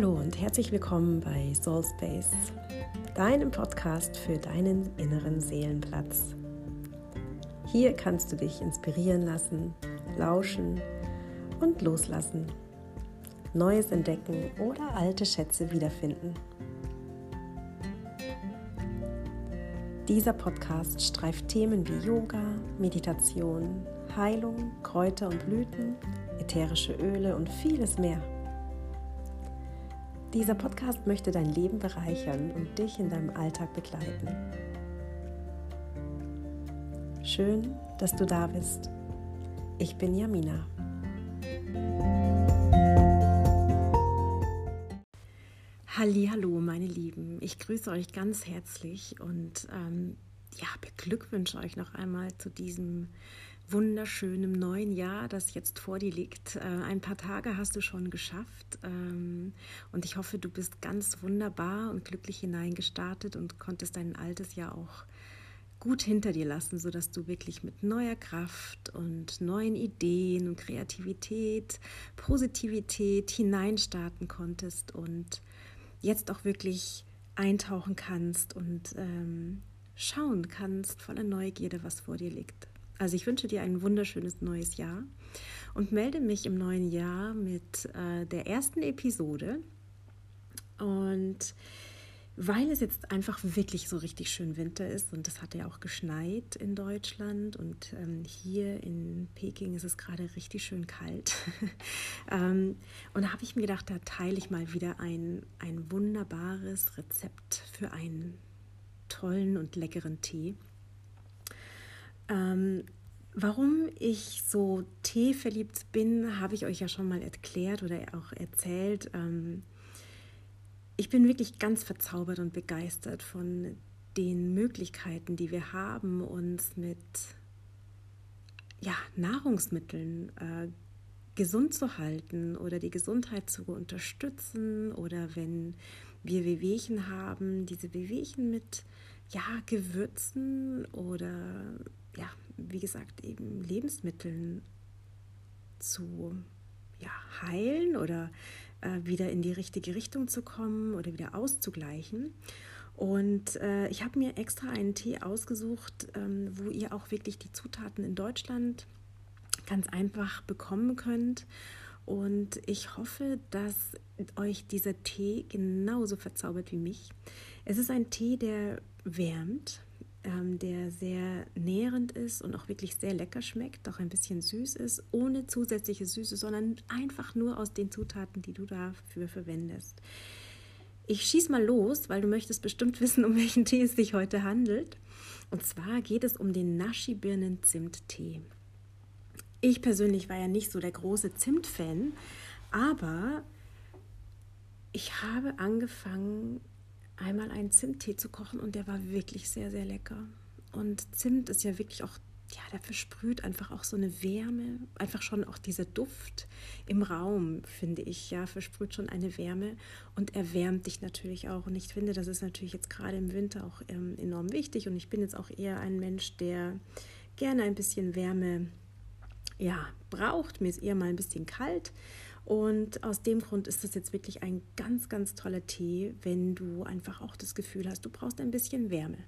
Hallo und herzlich willkommen bei Soul Space, deinem Podcast für deinen inneren Seelenplatz. Hier kannst du dich inspirieren lassen, lauschen und loslassen, Neues entdecken oder alte Schätze wiederfinden. Dieser Podcast streift Themen wie Yoga, Meditation, Heilung, Kräuter und Blüten, ätherische Öle und vieles mehr. Dieser Podcast möchte dein Leben bereichern und dich in deinem Alltag begleiten. Schön, dass du da bist. Ich bin Jamina. Hallo, meine Lieben. Ich grüße euch ganz herzlich und ähm, ja, beglückwünsche euch noch einmal zu diesem wunderschönen neuen Jahr, das jetzt vor dir liegt. Äh, ein paar Tage hast du schon geschafft ähm, und ich hoffe, du bist ganz wunderbar und glücklich hineingestartet und konntest dein altes Jahr auch gut hinter dir lassen, sodass du wirklich mit neuer Kraft und neuen Ideen und Kreativität, Positivität hineinstarten konntest und jetzt auch wirklich eintauchen kannst und ähm, schauen kannst voller Neugierde, was vor dir liegt. Also ich wünsche dir ein wunderschönes neues Jahr und melde mich im neuen Jahr mit äh, der ersten Episode. Und weil es jetzt einfach wirklich so richtig schön Winter ist und es hat ja auch geschneit in Deutschland und ähm, hier in Peking ist es gerade richtig schön kalt. ähm, und da habe ich mir gedacht, da teile ich mal wieder ein, ein wunderbares Rezept für einen tollen und leckeren Tee. Ähm, Warum ich so teeverliebt bin, habe ich euch ja schon mal erklärt oder auch erzählt. Ähm, ich bin wirklich ganz verzaubert und begeistert von den Möglichkeiten, die wir haben, uns mit ja, Nahrungsmitteln äh, gesund zu halten oder die Gesundheit zu unterstützen oder wenn wir Wehwehchen haben, diese Wehwehchen mit ja, Gewürzen oder ja, wie gesagt, eben Lebensmitteln zu ja, heilen oder äh, wieder in die richtige Richtung zu kommen oder wieder auszugleichen. Und äh, ich habe mir extra einen Tee ausgesucht, ähm, wo ihr auch wirklich die Zutaten in Deutschland ganz einfach bekommen könnt. Und ich hoffe, dass euch dieser Tee genauso verzaubert wie mich. Es ist ein Tee, der wärmt, ähm, der sehr nährend ist und auch wirklich sehr lecker schmeckt, auch ein bisschen süß ist, ohne zusätzliche Süße, sondern einfach nur aus den Zutaten, die du dafür verwendest. Ich schieß mal los, weil du möchtest bestimmt wissen, um welchen Tee es sich heute handelt. Und zwar geht es um den Nashi-Birnen-Zimt-Tee. Ich persönlich war ja nicht so der große Zimt-Fan, aber ich habe angefangen, einmal einen Zimttee zu kochen und der war wirklich sehr, sehr lecker. Und Zimt ist ja wirklich auch, ja, der versprüht einfach auch so eine Wärme, einfach schon auch dieser Duft im Raum, finde ich, ja, versprüht schon eine Wärme und erwärmt dich natürlich auch. Und ich finde, das ist natürlich jetzt gerade im Winter auch ähm, enorm wichtig und ich bin jetzt auch eher ein Mensch, der gerne ein bisschen Wärme, ja, braucht. Mir ist eher mal ein bisschen kalt. Und aus dem Grund ist das jetzt wirklich ein ganz, ganz toller Tee, wenn du einfach auch das Gefühl hast, du brauchst ein bisschen Wärme.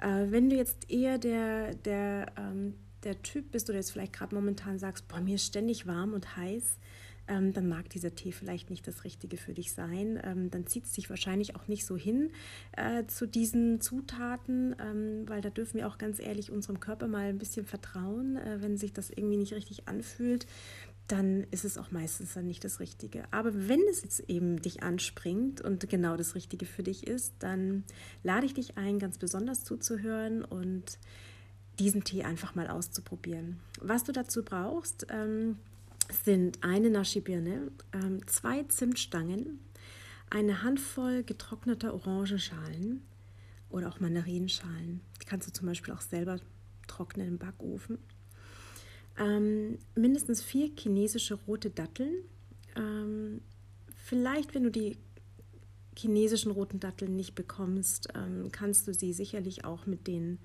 Äh, wenn du jetzt eher der, der, ähm, der Typ bist oder jetzt vielleicht gerade momentan sagst, boah, mir ist ständig warm und heiß, ähm, dann mag dieser Tee vielleicht nicht das Richtige für dich sein. Ähm, dann zieht es sich wahrscheinlich auch nicht so hin äh, zu diesen Zutaten, ähm, weil da dürfen wir auch ganz ehrlich unserem Körper mal ein bisschen vertrauen, äh, wenn sich das irgendwie nicht richtig anfühlt dann ist es auch meistens dann nicht das Richtige. Aber wenn es jetzt eben dich anspringt und genau das Richtige für dich ist, dann lade ich dich ein, ganz besonders zuzuhören und diesen Tee einfach mal auszuprobieren. Was du dazu brauchst, ähm, sind eine Nashi-Birne, ähm, zwei Zimtstangen, eine Handvoll getrockneter Orangenschalen oder auch Mandarinenschalen. Die kannst du zum Beispiel auch selber trocknen im Backofen ähm, mindestens vier chinesische rote Datteln. Ähm, vielleicht, wenn du die chinesischen roten Datteln nicht bekommst, ähm, kannst du sie sicherlich auch mit den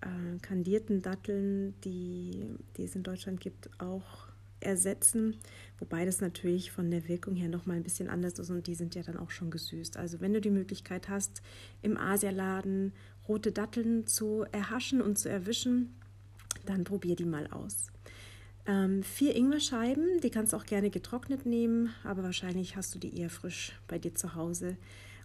äh, kandierten Datteln, die, die es in Deutschland gibt, auch ersetzen, wobei das natürlich von der Wirkung her nochmal ein bisschen anders ist und die sind ja dann auch schon gesüßt. Also wenn du die Möglichkeit hast, im Asialaden rote Datteln zu erhaschen und zu erwischen, dann probier die mal aus. Ähm, vier Ingwerscheiben, die kannst du auch gerne getrocknet nehmen, aber wahrscheinlich hast du die eher frisch bei dir zu Hause.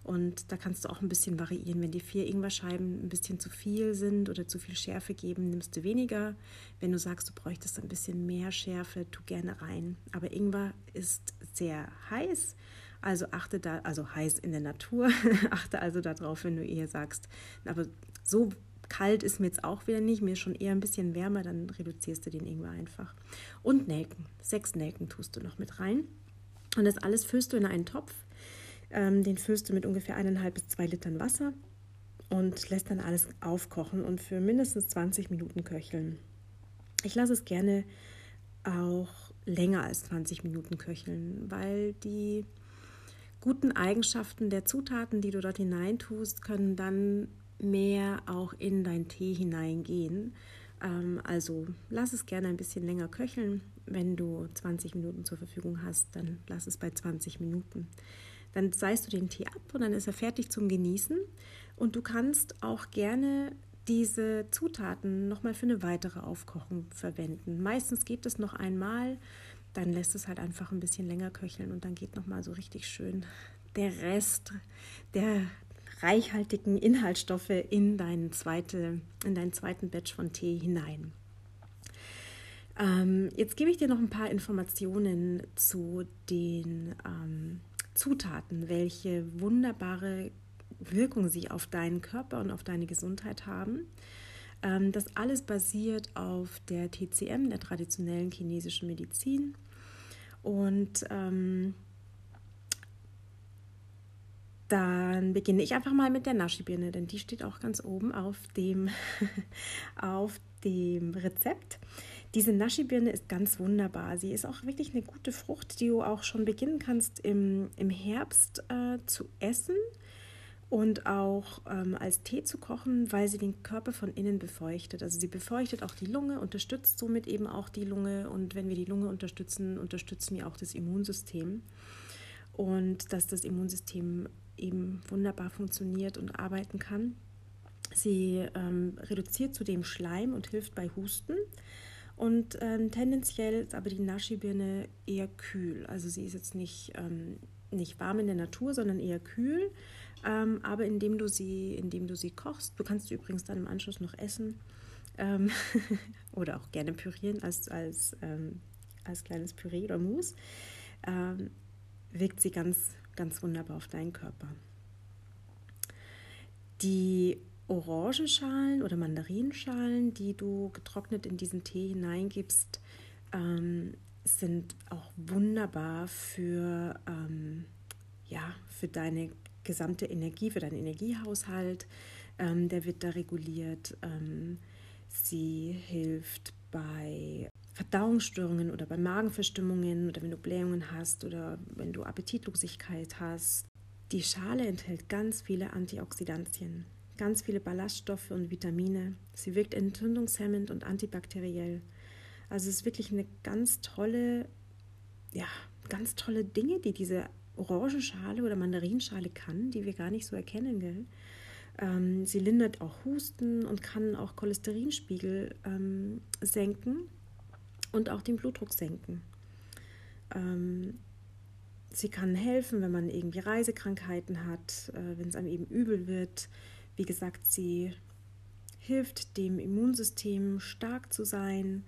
Und da kannst du auch ein bisschen variieren. Wenn die vier Ingwerscheiben ein bisschen zu viel sind oder zu viel Schärfe geben, nimmst du weniger. Wenn du sagst, du bräuchtest ein bisschen mehr Schärfe, tu gerne rein. Aber Ingwer ist sehr heiß, also achte da, also heiß in der Natur, achte also darauf, wenn du eher sagst, aber so kalt ist mir jetzt auch wieder nicht, mir schon eher ein bisschen wärmer, dann reduzierst du den Ingwer einfach. Und Nelken, sechs Nelken tust du noch mit rein. Und das alles füllst du in einen Topf ähm, den füllst du mit ungefähr eineinhalb bis zwei Litern Wasser und lässt dann alles aufkochen und für mindestens 20 Minuten köcheln. Ich lasse es gerne auch länger als 20 Minuten köcheln, weil die guten Eigenschaften der Zutaten, die du dort hineintust, können dann mehr auch in dein Tee hineingehen. Ähm, also lass es gerne ein bisschen länger köcheln. Wenn du 20 Minuten zur Verfügung hast, dann lass es bei 20 Minuten. Dann seist du den Tee ab und dann ist er fertig zum Genießen. Und du kannst auch gerne diese Zutaten nochmal für eine weitere Aufkochung verwenden. Meistens geht es noch einmal, dann lässt es halt einfach ein bisschen länger köcheln und dann geht nochmal so richtig schön der Rest der reichhaltigen Inhaltsstoffe in, deinen zweite, in deinen zweiten Batch von Tee hinein. Ähm, jetzt gebe ich dir noch ein paar Informationen zu den ähm, Zutaten, welche wunderbare Wirkung sie auf deinen Körper und auf deine Gesundheit haben. Ähm, das alles basiert auf der TCM, der traditionellen chinesischen Medizin. Und ähm, dann beginne ich einfach mal mit der Nashi-Birne, denn die steht auch ganz oben auf dem, auf dem Rezept. Diese Nashi-Birne ist ganz wunderbar. Sie ist auch wirklich eine gute Frucht, die du auch schon beginnen kannst im, im Herbst äh, zu essen und auch ähm, als Tee zu kochen, weil sie den Körper von innen befeuchtet. Also sie befeuchtet auch die Lunge, unterstützt somit eben auch die Lunge und wenn wir die Lunge unterstützen, unterstützen wir auch das Immunsystem. Und dass das Immunsystem eben wunderbar funktioniert und arbeiten kann. Sie ähm, reduziert zudem Schleim und hilft bei Husten. Und ähm, tendenziell ist aber die Nashi-Birne eher kühl. Also sie ist jetzt nicht, ähm, nicht warm in der Natur, sondern eher kühl. Ähm, aber indem du, sie, indem du sie kochst, du kannst sie übrigens dann im Anschluss noch essen ähm, oder auch gerne pürieren als, als, ähm, als kleines Püree oder Mousse, wirkt sie ganz, ganz wunderbar auf deinen Körper. Die Orangenschalen oder Mandarinschalen, die du getrocknet in diesen Tee hineingibst, ähm, sind auch wunderbar für, ähm, ja, für deine gesamte Energie, für deinen Energiehaushalt. Ähm, der wird da reguliert. Ähm, sie hilft bei Verdauungsstörungen oder bei Magenverstimmungen oder wenn du Blähungen hast oder wenn du Appetitlosigkeit hast. Die Schale enthält ganz viele Antioxidantien ganz viele Ballaststoffe und Vitamine. Sie wirkt entzündungshemmend und antibakteriell. Also es ist wirklich eine ganz tolle, ja, ganz tolle Dinge, die diese Orangenschale oder Mandarinschale kann, die wir gar nicht so erkennen, gell? Ähm, sie lindert auch Husten und kann auch Cholesterinspiegel ähm, senken und auch den Blutdruck senken. Ähm, sie kann helfen, wenn man irgendwie Reisekrankheiten hat, äh, wenn es einem eben übel wird. Wie gesagt, sie hilft dem Immunsystem stark zu sein.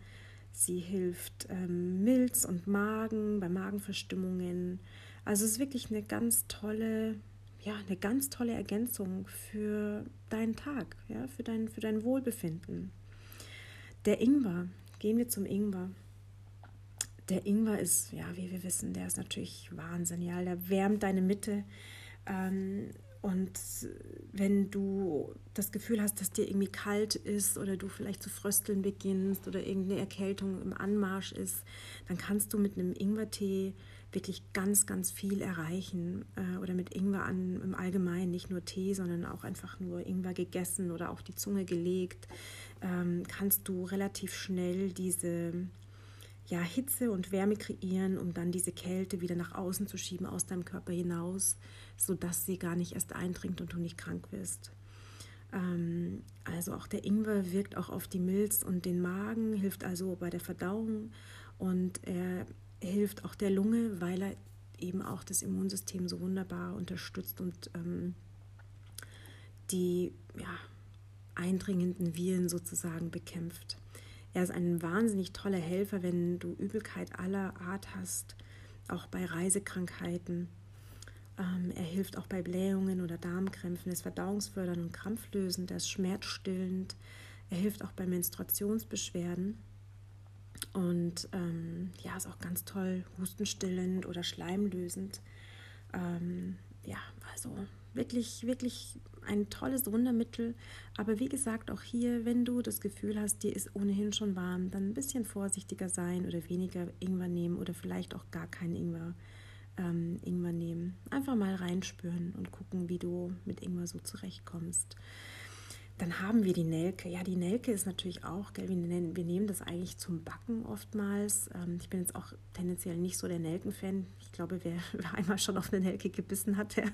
Sie hilft ähm, Milz und Magen bei Magenverstimmungen. Also es ist wirklich eine ganz tolle, ja, eine ganz tolle Ergänzung für deinen Tag, ja, für dein, für dein Wohlbefinden. Der Ingwer, gehen wir zum Ingwer. Der Ingwer ist, ja, wie wir wissen, der ist natürlich Wahnsinn, ja, der wärmt deine Mitte. Ähm, und wenn du das Gefühl hast, dass dir irgendwie kalt ist oder du vielleicht zu frösteln beginnst oder irgendeine Erkältung im Anmarsch ist, dann kannst du mit einem Ingwertee wirklich ganz, ganz viel erreichen. Äh, oder mit Ingwer an, im Allgemeinen, nicht nur Tee, sondern auch einfach nur Ingwer gegessen oder auf die Zunge gelegt, ähm, kannst du relativ schnell diese ja, Hitze und Wärme kreieren, um dann diese Kälte wieder nach außen zu schieben, aus deinem Körper hinaus, sodass sie gar nicht erst eindringt und du nicht krank wirst. Ähm, also auch der Ingwer wirkt auch auf die Milz und den Magen, hilft also bei der Verdauung und er hilft auch der Lunge, weil er eben auch das Immunsystem so wunderbar unterstützt und ähm, die ja, eindringenden Viren sozusagen bekämpft. Er ist ein wahnsinnig toller Helfer, wenn du Übelkeit aller Art hast, auch bei Reisekrankheiten. Ähm, er hilft auch bei Blähungen oder Darmkrämpfen, ist verdauungsfördernd und krampflösend, er ist schmerzstillend, er hilft auch bei Menstruationsbeschwerden und ähm, ja, ist auch ganz toll, hustenstillend oder schleimlösend. Ähm, ja, also wirklich, wirklich ein tolles Wundermittel. Aber wie gesagt, auch hier, wenn du das Gefühl hast, dir ist ohnehin schon warm, dann ein bisschen vorsichtiger sein oder weniger Ingwer nehmen oder vielleicht auch gar keinen Ingwer, ähm, Ingwer nehmen. Einfach mal reinspüren und gucken, wie du mit Ingwer so zurechtkommst. Dann haben wir die Nelke. Ja, die Nelke ist natürlich auch, gell, wir, nennen, wir nehmen das eigentlich zum Backen oftmals. Ähm, ich bin jetzt auch tendenziell nicht so der Nelken-Fan. Ich glaube, wer, wer, einmal schon auf eine Nelke gebissen hat, der,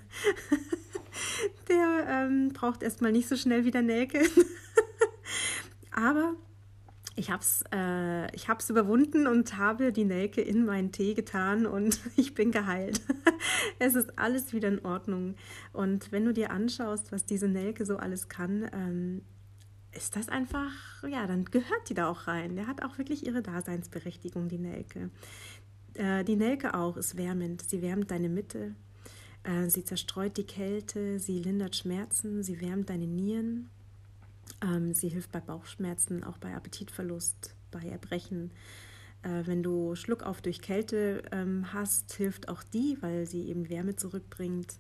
der ähm, braucht erstmal nicht so schnell wieder Nelke. Aber ich habe es äh, ich hab's überwunden und habe die Nelke in meinen Tee getan und ich bin geheilt. es ist alles wieder in Ordnung. Und wenn du dir anschaust, was diese Nelke so alles kann, ähm, ist das einfach, ja, dann gehört die da auch rein. Der hat auch wirklich ihre Daseinsberechtigung, die Nelke. Äh, die Nelke auch ist wärmend. Sie wärmt deine Mitte. Äh, sie zerstreut die Kälte. Sie lindert Schmerzen. Sie wärmt deine Nieren. Ähm, sie hilft bei Bauchschmerzen, auch bei Appetitverlust, bei Erbrechen. Äh, wenn du Schluckauf durch Kälte ähm, hast, hilft auch die, weil sie eben Wärme zurückbringt.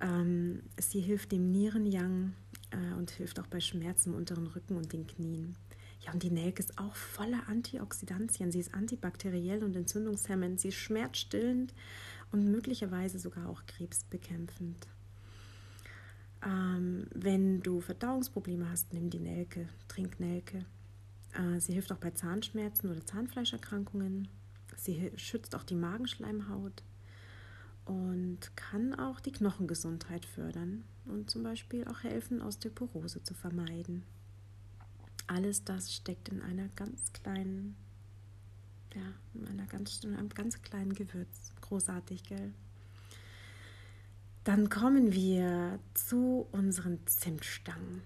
Ähm, sie hilft dem Nierenjang äh, und hilft auch bei Schmerzen im unteren Rücken und den Knien. Ja, und die Nelke ist auch voller Antioxidantien. Sie ist antibakteriell und entzündungshemmend. Sie ist schmerzstillend und möglicherweise sogar auch krebsbekämpfend. Ähm, wenn du Verdauungsprobleme hast, nimm die Nelke, trink Nelke. Äh, sie hilft auch bei Zahnschmerzen oder Zahnfleischerkrankungen. Sie schützt auch die Magenschleimhaut und kann auch die Knochengesundheit fördern und zum Beispiel auch helfen, Osteoporose zu vermeiden. Alles das steckt in einer ganz kleinen, ja, in einer ganz, in einem ganz kleinen Gewürz. Großartig, gell? Dann kommen wir zu unseren Zimtstangen.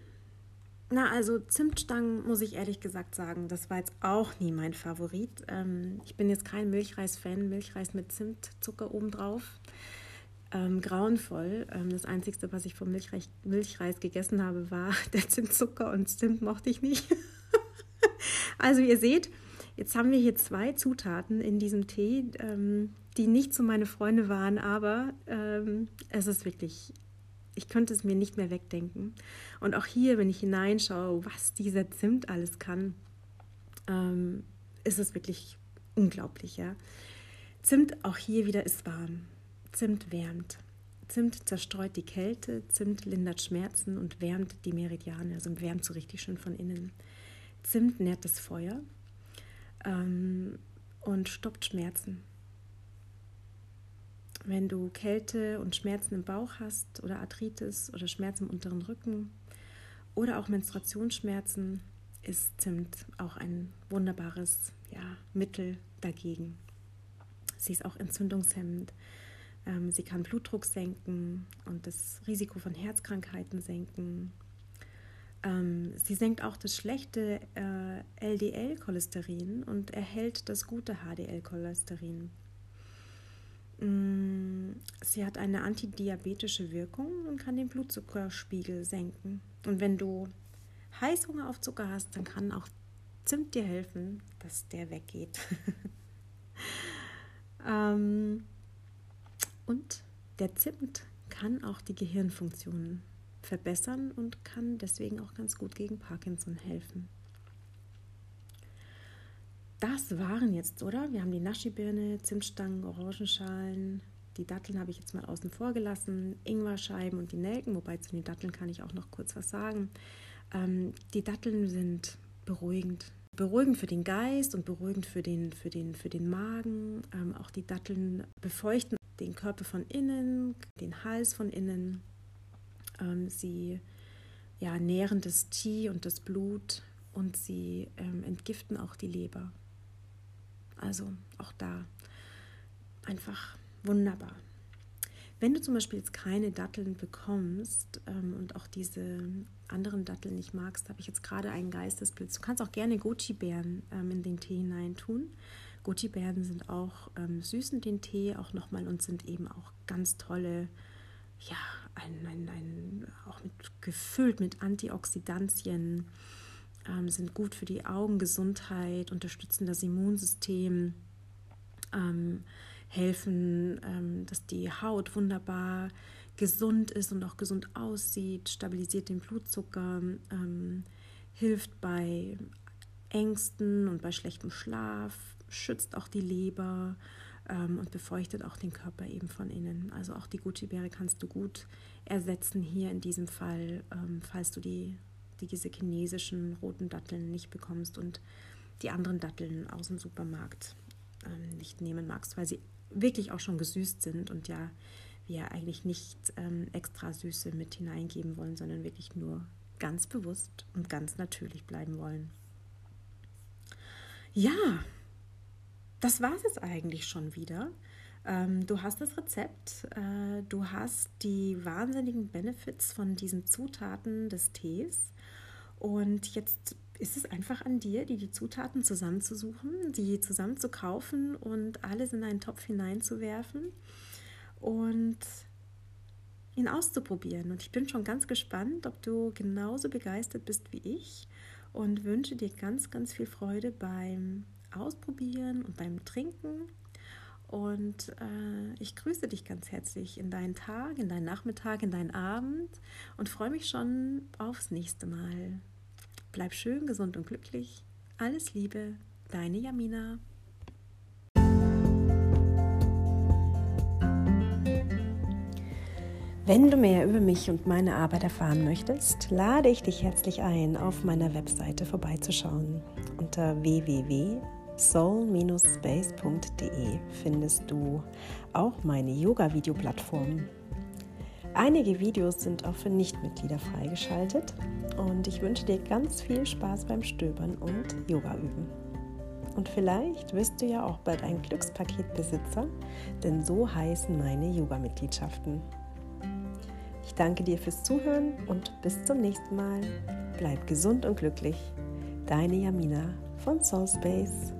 Na, also Zimtstangen muss ich ehrlich gesagt sagen, das war jetzt auch nie mein Favorit. Ähm, ich bin jetzt kein Milchreis-Fan, Milchreis mit Zimtzucker obendrauf. Ähm, grauenvoll. Ähm, das Einzige, was ich vom Milchreis, Milchreis gegessen habe, war der Zimtzucker und Zimt mochte ich nicht. also ihr seht, jetzt haben wir hier zwei Zutaten in diesem Tee. Ähm, die nicht so meine Freunde waren, aber ähm, es ist wirklich, ich könnte es mir nicht mehr wegdenken. Und auch hier, wenn ich hineinschaue, was dieser Zimt alles kann, ähm, ist es wirklich unglaublich. Ja? Zimt auch hier wieder ist warm. Zimt wärmt. Zimt zerstreut die Kälte, Zimt lindert Schmerzen und wärmt die Meridiane, also wärmt so richtig schön von innen. Zimt nährt das Feuer ähm, und stoppt Schmerzen. Wenn du Kälte und Schmerzen im Bauch hast oder Arthritis oder Schmerzen im unteren Rücken oder auch Menstruationsschmerzen, ist Zimt auch ein wunderbares ja, Mittel dagegen. Sie ist auch entzündungshemmend. Ähm, sie kann Blutdruck senken und das Risiko von Herzkrankheiten senken. Ähm, sie senkt auch das schlechte äh, LDL-Cholesterin und erhält das gute HDL-Cholesterin. Mm, sie hat eine antidiabetische Wirkung und kann den Blutzuckerspiegel senken. Und wenn du Heißhunger auf Zucker hast, dann kann auch Zimt dir helfen, dass der weggeht. ähm, und der Zimt kann auch die Gehirnfunktionen verbessern und kann deswegen auch ganz gut gegen Parkinson helfen das waren jetzt, oder? Wir haben die Naschi-Birne, Zimtstangen, Orangenschalen. Die Datteln habe ich jetzt mal außen vor gelassen, Ingwerscheiben und die Nelken, wobei zu den Datteln kann ich auch noch kurz was sagen. Ähm, die Datteln sind beruhigend, beruhigend für den Geist und beruhigend für den, für den, für den Magen. Ähm, auch die Datteln befeuchten den Körper von innen, den Hals von innen. Ähm, sie ja, nähren das Qi und das Blut und sie ähm, entgiften auch die Leber. Also auch da einfach wunderbar. Wenn du zum Beispiel jetzt keine Datteln bekommst ähm, und auch diese anderen Datteln nicht magst, habe ich jetzt gerade einen Geistesblitz. Du kannst auch gerne Goji-Beeren ähm, in den Tee hineintun. Goji-Beeren sind auch ähm, süßen den Tee auch nochmal und sind eben auch ganz tolle, ja, ein, ein, ein, auch mit, gefüllt mit Antioxidantien, ähm, sind gut für die Augengesundheit, unterstützen das Immunsystem. Ähm, helfen, ähm, dass die Haut wunderbar gesund ist und auch gesund aussieht, stabilisiert den Blutzucker, ähm, hilft bei Ängsten und bei schlechtem Schlaf, schützt auch die Leber ähm, und befeuchtet auch den Körper eben von innen. Also auch die Gucci-Beere kannst du gut ersetzen hier in diesem Fall, ähm, falls du die, die, diese chinesischen roten Datteln nicht bekommst und die anderen Datteln aus dem Supermarkt ähm, nicht nehmen magst, weil sie wirklich auch schon gesüßt sind und ja wir eigentlich nicht ähm, extra Süße mit hineingeben wollen, sondern wirklich nur ganz bewusst und ganz natürlich bleiben wollen. Ja, das war es jetzt eigentlich schon wieder. Ähm, du hast das Rezept, äh, du hast die wahnsinnigen Benefits von diesen Zutaten des Tees und jetzt ist es einfach an dir, die, die Zutaten zusammenzusuchen, die zusammen zu kaufen und alles in einen Topf hineinzuwerfen und ihn auszuprobieren. Und ich bin schon ganz gespannt, ob du genauso begeistert bist wie ich und wünsche dir ganz, ganz viel Freude beim Ausprobieren und beim Trinken. Und äh, ich grüße dich ganz herzlich in deinen Tag, in deinen Nachmittag, in deinen Abend und freue mich schon aufs nächste Mal. Bleib schön, gesund und glücklich. Alles Liebe, deine Jamina. Wenn du mehr über mich und meine Arbeit erfahren möchtest, lade ich dich herzlich ein, auf meiner Webseite vorbeizuschauen. Unter www.soul-space.de findest du auch meine Yoga-Video-Plattform Einige Videos sind auch für Nichtmitglieder freigeschaltet und ich wünsche dir ganz viel Spaß beim Stöbern und Yoga üben. Und vielleicht wirst du ja auch bald ein Glückspaketbesitzer, denn so heißen meine Yoga-Mitgliedschaften. Ich danke dir fürs Zuhören und bis zum nächsten Mal. Bleib gesund und glücklich. Deine Jamina von Soul Space.